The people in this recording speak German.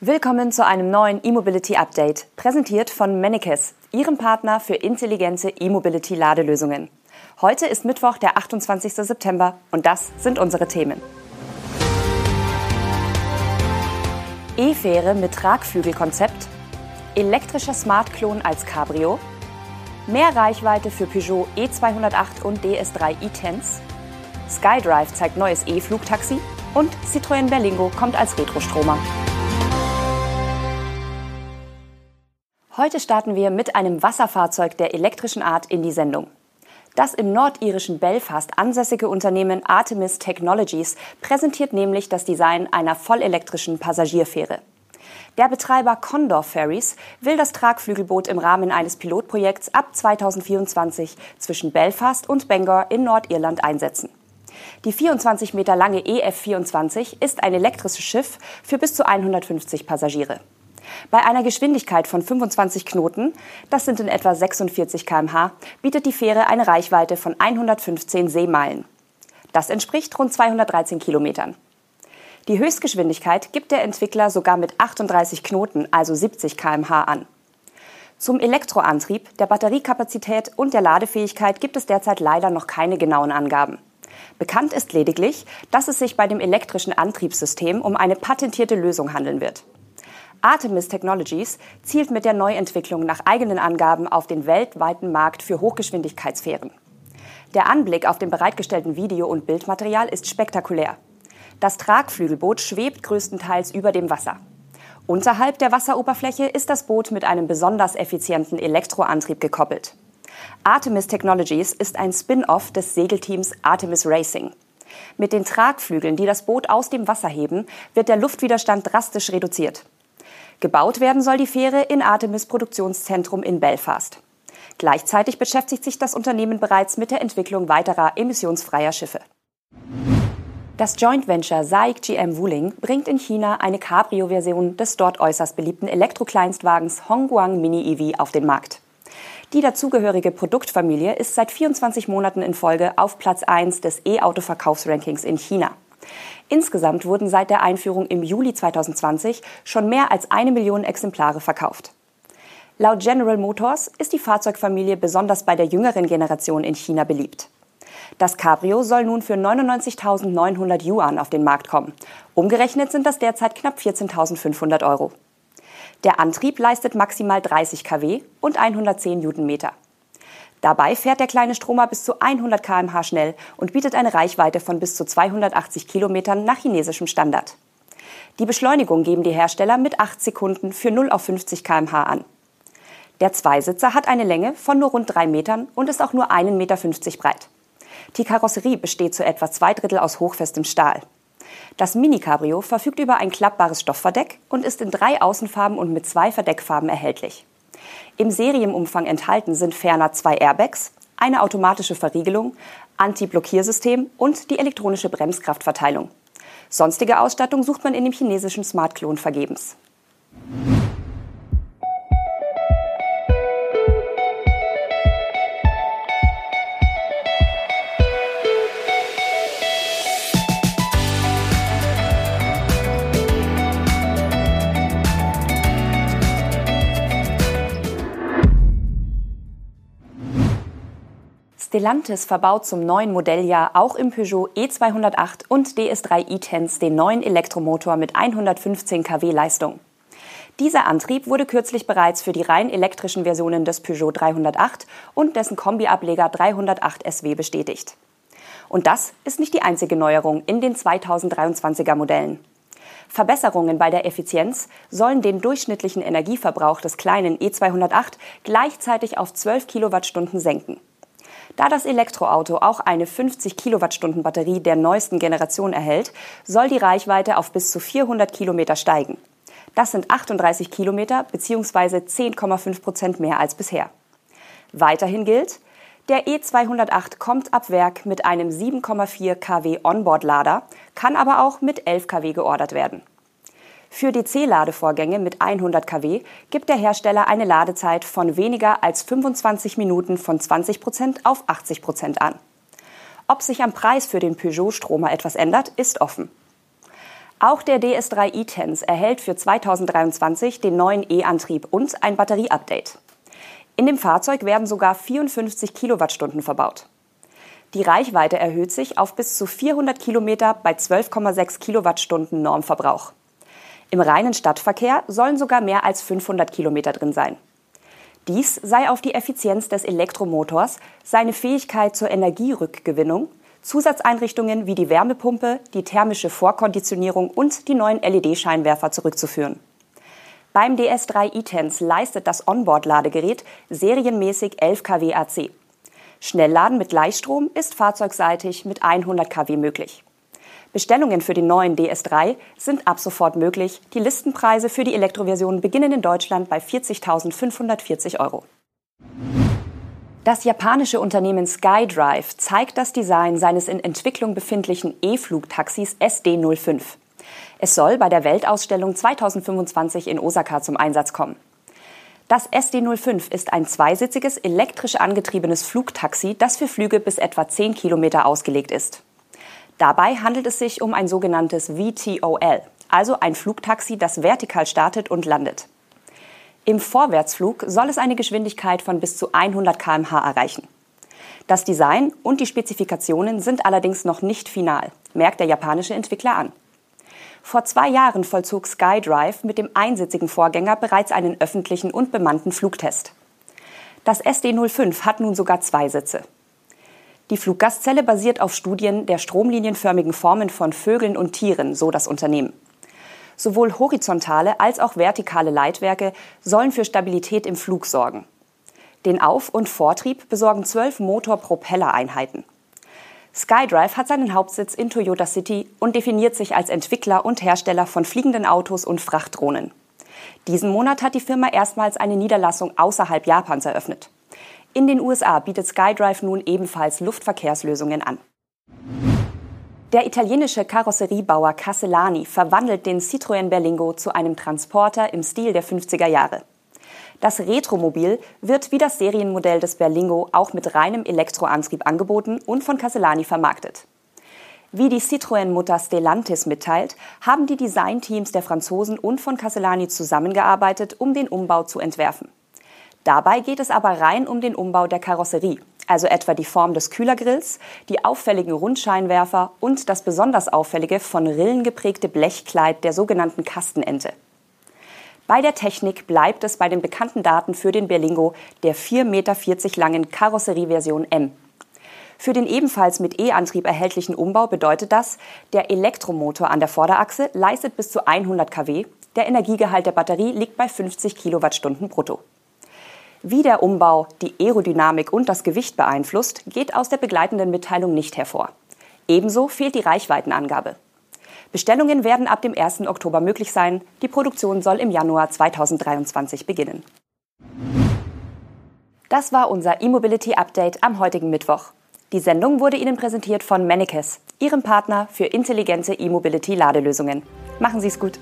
Willkommen zu einem neuen E-Mobility Update, präsentiert von Mennekes, Ihrem Partner für intelligente E-Mobility Ladelösungen. Heute ist Mittwoch, der 28. September und das sind unsere Themen. E-Fähre mit Tragflügelkonzept, elektrischer Smart-Klon als Cabrio, mehr Reichweite für Peugeot E208 und DS3 e-Tense, SkyDrive zeigt neues E-Flugtaxi und Citroën Berlingo kommt als Retrostromer. Heute starten wir mit einem Wasserfahrzeug der elektrischen Art in die Sendung. Das im nordirischen Belfast ansässige Unternehmen Artemis Technologies präsentiert nämlich das Design einer vollelektrischen Passagierfähre. Der Betreiber Condor Ferries will das Tragflügelboot im Rahmen eines Pilotprojekts ab 2024 zwischen Belfast und Bangor in Nordirland einsetzen. Die 24 Meter lange EF24 ist ein elektrisches Schiff für bis zu 150 Passagiere. Bei einer Geschwindigkeit von 25 Knoten, das sind in etwa 46 km/h, bietet die Fähre eine Reichweite von 115 Seemeilen. Das entspricht rund 213 Kilometern. Die Höchstgeschwindigkeit gibt der Entwickler sogar mit 38 Knoten, also 70 km/h an. Zum Elektroantrieb, der Batteriekapazität und der Ladefähigkeit gibt es derzeit leider noch keine genauen Angaben. Bekannt ist lediglich, dass es sich bei dem elektrischen Antriebssystem um eine patentierte Lösung handeln wird. Artemis Technologies zielt mit der Neuentwicklung nach eigenen Angaben auf den weltweiten Markt für Hochgeschwindigkeitsfähren. Der Anblick auf dem bereitgestellten Video- und Bildmaterial ist spektakulär. Das Tragflügelboot schwebt größtenteils über dem Wasser. Unterhalb der Wasseroberfläche ist das Boot mit einem besonders effizienten Elektroantrieb gekoppelt. Artemis Technologies ist ein Spin-off des Segelteams Artemis Racing. Mit den Tragflügeln, die das Boot aus dem Wasser heben, wird der Luftwiderstand drastisch reduziert. Gebaut werden soll die Fähre in Artemis Produktionszentrum in Belfast. Gleichzeitig beschäftigt sich das Unternehmen bereits mit der Entwicklung weiterer emissionsfreier Schiffe. Das Joint Venture SAIC GM Wuling bringt in China eine Cabrio-Version des dort äußerst beliebten Elektrokleinstwagens Hongguang Mini EV auf den Markt. Die dazugehörige Produktfamilie ist seit 24 Monaten in Folge auf Platz 1 des E-Auto-Verkaufsrankings in China. Insgesamt wurden seit der Einführung im Juli 2020 schon mehr als eine Million Exemplare verkauft. Laut General Motors ist die Fahrzeugfamilie besonders bei der jüngeren Generation in China beliebt. Das Cabrio soll nun für 99.900 Yuan auf den Markt kommen. Umgerechnet sind das derzeit knapp 14.500 Euro. Der Antrieb leistet maximal 30 kW und 110 Newtonmeter. Dabei fährt der kleine Stromer bis zu 100 km/h schnell und bietet eine Reichweite von bis zu 280 Kilometern nach chinesischem Standard. Die Beschleunigung geben die Hersteller mit 8 Sekunden für 0 auf 50 km/h an. Der Zweisitzer hat eine Länge von nur rund 3 Metern und ist auch nur 1,50 Meter breit. Die Karosserie besteht zu etwa zwei Drittel aus hochfestem Stahl. Das Mini-Cabrio verfügt über ein klappbares Stoffverdeck und ist in drei Außenfarben und mit zwei Verdeckfarben erhältlich. Im Serienumfang enthalten sind ferner zwei Airbags, eine automatische Verriegelung, Anti-Blockiersystem und die elektronische Bremskraftverteilung. Sonstige Ausstattung sucht man in dem chinesischen Smart-Klon vergebens. Stellantis verbaut zum neuen Modelljahr auch im Peugeot E208 und DS3 e-Tense den neuen Elektromotor mit 115 kW Leistung. Dieser Antrieb wurde kürzlich bereits für die rein elektrischen Versionen des Peugeot 308 und dessen Kombiableger 308 SW bestätigt. Und das ist nicht die einzige Neuerung in den 2023er Modellen. Verbesserungen bei der Effizienz sollen den durchschnittlichen Energieverbrauch des kleinen E208 gleichzeitig auf 12 Kilowattstunden senken. Da das Elektroauto auch eine 50 Kilowattstunden Batterie der neuesten Generation erhält, soll die Reichweite auf bis zu 400 Kilometer steigen. Das sind 38 Kilometer bzw. 10,5 Prozent mehr als bisher. Weiterhin gilt, der E208 kommt ab Werk mit einem 7,4 kW Onboard-Lader, kann aber auch mit 11 kW geordert werden. Für DC-Ladevorgänge mit 100 kW gibt der Hersteller eine Ladezeit von weniger als 25 Minuten von 20 Prozent auf 80 Prozent an. Ob sich am Preis für den Peugeot-Stromer etwas ändert, ist offen. Auch der DS3 e-Tense erhält für 2023 den neuen E-Antrieb und ein Batterieupdate. In dem Fahrzeug werden sogar 54 Kilowattstunden verbaut. Die Reichweite erhöht sich auf bis zu 400 Kilometer bei 12,6 Kilowattstunden Normverbrauch. Im reinen Stadtverkehr sollen sogar mehr als 500 Kilometer drin sein. Dies sei auf die Effizienz des Elektromotors, seine Fähigkeit zur Energierückgewinnung, Zusatzeinrichtungen wie die Wärmepumpe, die thermische Vorkonditionierung und die neuen LED-Scheinwerfer zurückzuführen. Beim DS3 e-Tense leistet das Onboard-Ladegerät serienmäßig 11 kW AC. Schnellladen mit Gleichstrom ist fahrzeugseitig mit 100 kW möglich. Bestellungen für den neuen DS3 sind ab sofort möglich. Die Listenpreise für die Elektroversion beginnen in Deutschland bei 40.540 Euro. Das japanische Unternehmen SkyDrive zeigt das Design seines in Entwicklung befindlichen E-Flugtaxis SD05. Es soll bei der Weltausstellung 2025 in Osaka zum Einsatz kommen. Das SD05 ist ein zweisitziges, elektrisch angetriebenes Flugtaxi, das für Flüge bis etwa 10 Kilometer ausgelegt ist. Dabei handelt es sich um ein sogenanntes VTOL, also ein Flugtaxi, das vertikal startet und landet. Im Vorwärtsflug soll es eine Geschwindigkeit von bis zu 100 km/h erreichen. Das Design und die Spezifikationen sind allerdings noch nicht final, merkt der japanische Entwickler an. Vor zwei Jahren vollzog SkyDrive mit dem einsitzigen Vorgänger bereits einen öffentlichen und bemannten Flugtest. Das SD05 hat nun sogar zwei Sitze. Die Fluggaszelle basiert auf Studien der stromlinienförmigen Formen von Vögeln und Tieren, so das Unternehmen. Sowohl horizontale als auch vertikale Leitwerke sollen für Stabilität im Flug sorgen. Den Auf- und Vortrieb besorgen zwölf Motor-Propeller-Einheiten. SkyDrive hat seinen Hauptsitz in Toyota City und definiert sich als Entwickler und Hersteller von fliegenden Autos und Frachtdrohnen. Diesen Monat hat die Firma erstmals eine Niederlassung außerhalb Japans eröffnet. In den USA bietet SkyDrive nun ebenfalls Luftverkehrslösungen an. Der italienische Karosseriebauer Castellani verwandelt den Citroën Berlingo zu einem Transporter im Stil der 50er Jahre. Das Retromobil wird wie das Serienmodell des Berlingo auch mit reinem Elektroantrieb angeboten und von Castellani vermarktet. Wie die Citroën-Mutter Stellantis mitteilt, haben die Designteams der Franzosen und von Castellani zusammengearbeitet, um den Umbau zu entwerfen. Dabei geht es aber rein um den Umbau der Karosserie, also etwa die Form des Kühlergrills, die auffälligen Rundscheinwerfer und das besonders auffällige von Rillen geprägte Blechkleid der sogenannten Kastenente. Bei der Technik bleibt es bei den bekannten Daten für den Berlingo der 4,40 Meter langen Karosserieversion M. Für den ebenfalls mit E-Antrieb erhältlichen Umbau bedeutet das, der Elektromotor an der Vorderachse leistet bis zu 100 kW, der Energiegehalt der Batterie liegt bei 50 Kilowattstunden brutto. Wie der Umbau die Aerodynamik und das Gewicht beeinflusst, geht aus der begleitenden Mitteilung nicht hervor. Ebenso fehlt die Reichweitenangabe. Bestellungen werden ab dem 1. Oktober möglich sein. Die Produktion soll im Januar 2023 beginnen. Das war unser E-Mobility Update am heutigen Mittwoch. Die Sendung wurde Ihnen präsentiert von Mennekes, Ihrem Partner für intelligente E-Mobility Ladelösungen. Machen Sie es gut.